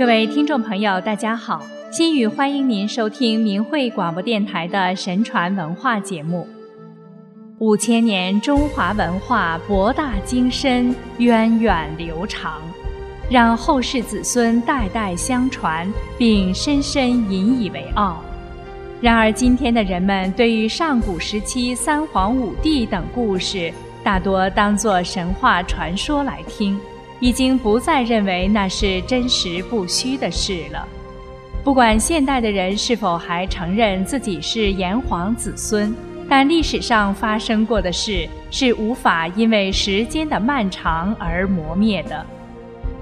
各位听众朋友，大家好！心语欢迎您收听明慧广播电台的神传文化节目。五千年中华文化博大精深、源远流长，让后世子孙代代相传，并深深引以为傲。然而，今天的人们对于上古时期三皇五帝等故事，大多当作神话传说来听，已经不再认为那是真实不虚的事了。不管现代的人是否还承认自己是炎黄子孙，但历史上发生过的事是无法因为时间的漫长而磨灭的。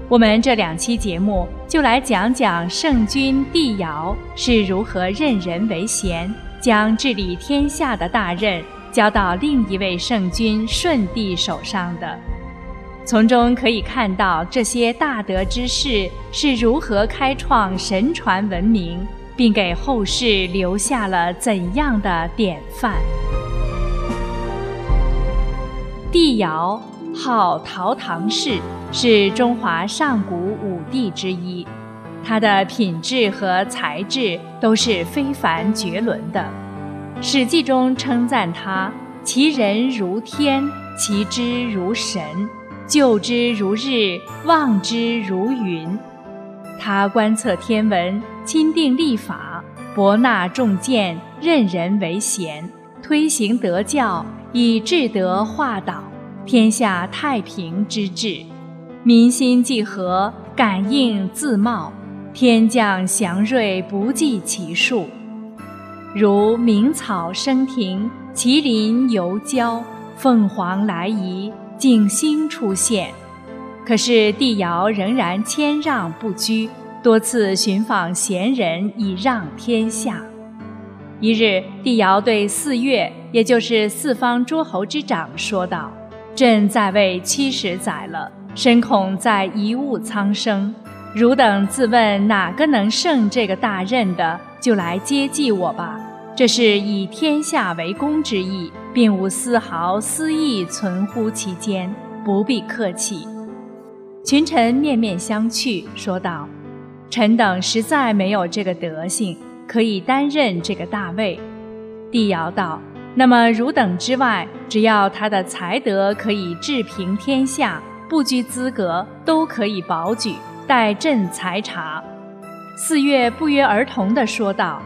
我们这两期节目就来讲讲圣君帝尧是如何任人唯贤，将治理天下的大任交到另一位圣君舜帝手上的。从中可以看到这些大德之士是如何开创神传文明，并给后世留下了怎样的典范。帝尧。号陶唐氏，是中华上古五帝之一，他的品质和才智都是非凡绝伦的。《史记》中称赞他：“其人如天，其知如神，就之如日，望之如云。”他观测天文，钦定历法，博纳众见，任人唯贤，推行德教，以至德化导。天下太平之治，民心既和，感应自茂，天降祥瑞不计其数，如鸣草升庭，麒麟游郊，凤凰来仪，景星出现。可是帝尧仍然谦让不拘，多次寻访贤人以让天下。一日，帝尧对四岳，也就是四方诸侯之长，说道。朕在位七十载了，深恐再贻误苍生。汝等自问哪个能胜这个大任的，就来接济我吧。这是以天下为公之意，并无丝毫私意存乎其间，不必客气。群臣面面相觑，说道：“臣等实在没有这个德性，可以担任这个大位。”帝尧道。那么汝等之外，只要他的才德可以治平天下，不拘资格，都可以保举，待朕裁察。四月不约而同地说道：“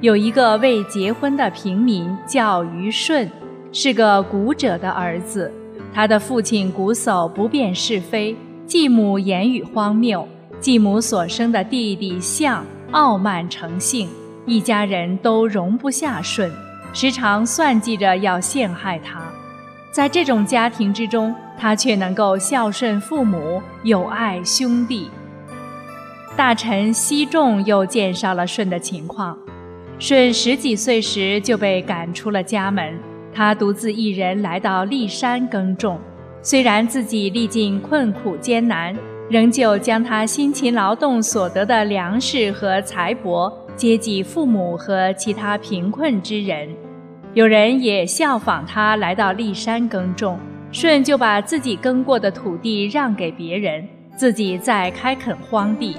有一个未结婚的平民叫虞舜，是个古者的儿子。他的父亲瞽叟不辨是非，继母言语荒谬，继母所生的弟弟象傲慢成性，一家人都容不下舜。”时常算计着要陷害他，在这种家庭之中，他却能够孝顺父母，友爱兄弟。大臣西仲又介绍了舜的情况：舜十几岁时就被赶出了家门，他独自一人来到骊山耕种。虽然自己历尽困苦艰难，仍旧将他辛勤劳动所得的粮食和财帛接济父母和其他贫困之人。有人也效仿他来到骊山耕种，舜就把自己耕过的土地让给别人，自己再开垦荒地。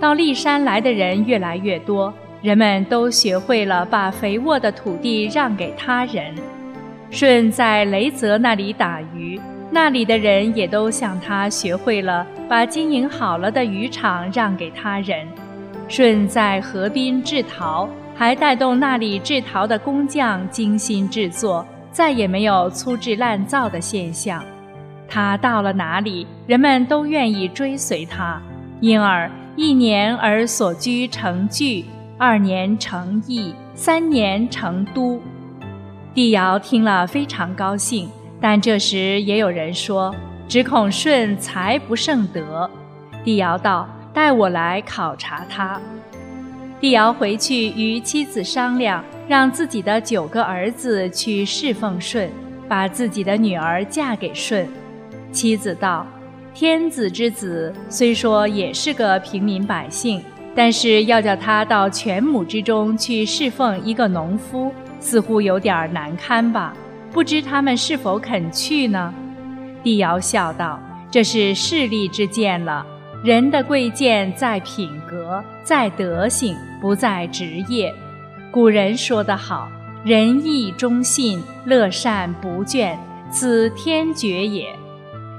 到骊山来的人越来越多，人们都学会了把肥沃的土地让给他人。舜在雷泽那里打鱼，那里的人也都向他学会了把经营好了的渔场让给他人。舜在河滨制陶。还带动那里制陶的工匠精心制作，再也没有粗制滥造的现象。他到了哪里，人们都愿意追随他，因而一年而所居成聚，二年成邑，三年成都。帝尧听了非常高兴，但这时也有人说，只恐舜才不胜德。帝尧道：“带我来考察他。”帝尧回去与妻子商量，让自己的九个儿子去侍奉舜，把自己的女儿嫁给舜。妻子道：“天子之子虽说也是个平民百姓，但是要叫他到犬母之中去侍奉一个农夫，似乎有点难堪吧？不知他们是否肯去呢？”帝尧笑道：“这是势利之见了。人的贵贱在品格，在德行，不在职业。古人说得好：“仁义忠信，乐善不倦，此天爵也。”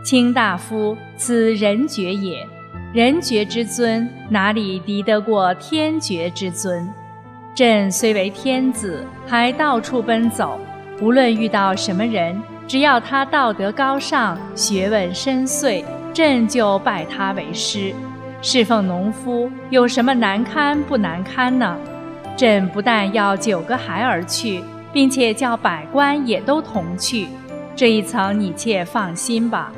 卿大夫，此人爵也。人爵之尊，哪里敌得过天爵之尊？朕虽为天子，还到处奔走。无论遇到什么人，只要他道德高尚、学问深邃，朕就拜他为师。侍奉农夫有什么难堪不难堪呢？朕不但要九个孩儿去，并且叫百官也都同去，这一层你且放心吧。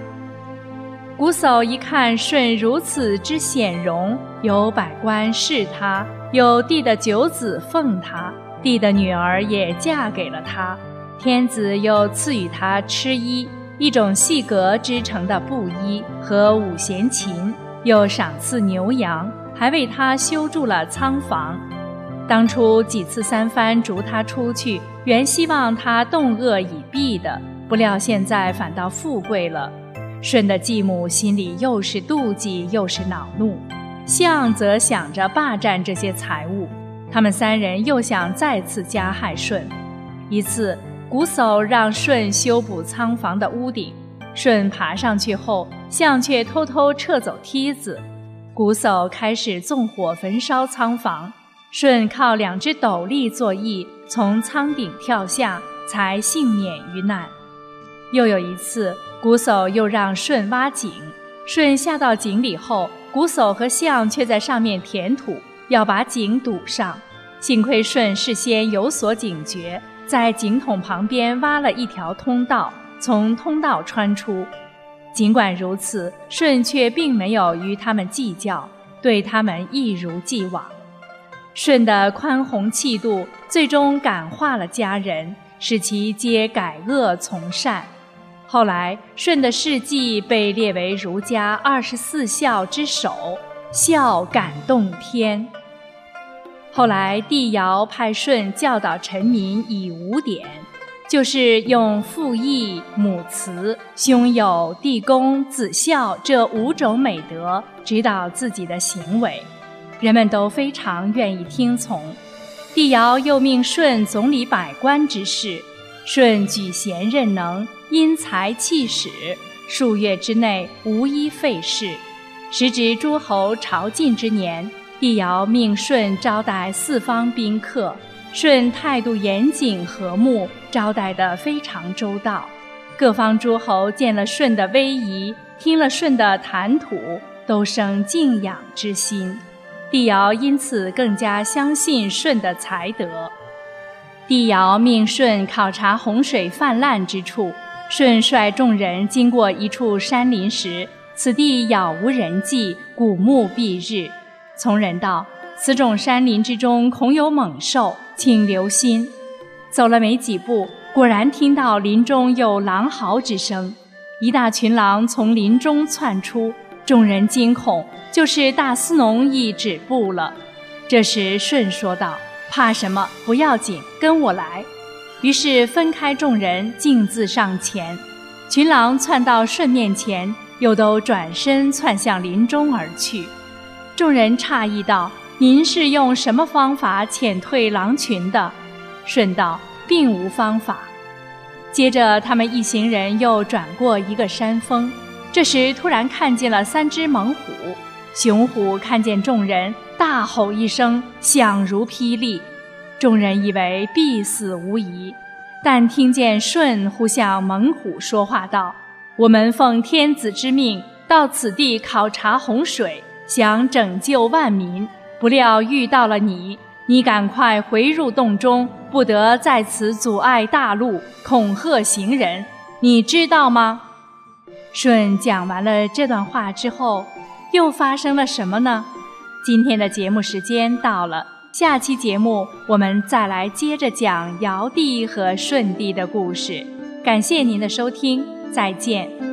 瞽叟一看舜如此之显荣，有百官侍他，有帝的九子奉他，帝的女儿也嫁给了他，天子又赐予他吃衣，一种细格织成的布衣和五弦琴，又赏赐牛羊，还为他修筑了仓房。当初几次三番逐他出去，原希望他冻饿以避的，不料现在反倒富贵了。舜的继母心里又是妒忌又是恼怒，象则想着霸占这些财物。他们三人又想再次加害舜。一次，瞽叟让舜修补仓房的屋顶，舜爬上去后，象却偷偷撤走梯子。瞽叟开始纵火焚烧仓房。舜靠两只斗笠作揖，从仓顶跳下，才幸免于难。又有一次，瞽叟又让舜挖井，舜下到井里后，瞽叟和象却在上面填土，要把井堵上。幸亏舜事先有所警觉，在井筒旁边挖了一条通道，从通道穿出。尽管如此，舜却并没有与他们计较，对他们一如既往。舜的宽宏气度，最终感化了家人，使其皆改恶从善。后来，舜的事迹被列为儒家二十四孝之首，孝感动天。后来，帝尧派舜教导臣民以五典，就是用父义、母慈、兄友、弟恭、子孝这五种美德指导自己的行为。人们都非常愿意听从。帝尧又命舜总理百官之事，舜举贤任能，因才弃使，数月之内无一废事。时值诸侯朝觐之年，帝尧命舜招待四方宾客，舜态度严谨和睦，招待得非常周到。各方诸侯见了舜的威仪，听了舜的谈吐，都生敬仰之心。帝尧因此更加相信舜的才德。帝尧命舜考察洪水泛滥之处，舜率众人经过一处山林时，此地杳无人迹，古木蔽日。从人道：“此种山林之中恐有猛兽，请留心。”走了没几步，果然听到林中有狼嚎之声，一大群狼从林中窜出。众人惊恐，就是大司农亦止步了。这时舜说道：“怕什么？不要紧，跟我来。”于是分开众人，径自上前。群狼窜到舜面前，又都转身窜向林中而去。众人诧异道：“您是用什么方法遣退狼群的？”舜道：“并无方法。”接着，他们一行人又转过一个山峰。这时，突然看见了三只猛虎。雄虎看见众人，大吼一声，响如霹雳。众人以为必死无疑，但听见舜呼向猛虎说话道：“我们奉天子之命到此地考察洪水，想拯救万民，不料遇到了你。你赶快回入洞中，不得在此阻碍大路，恐吓行人。你知道吗？”舜讲完了这段话之后，又发生了什么呢？今天的节目时间到了，下期节目我们再来接着讲尧帝和舜帝的故事。感谢您的收听，再见。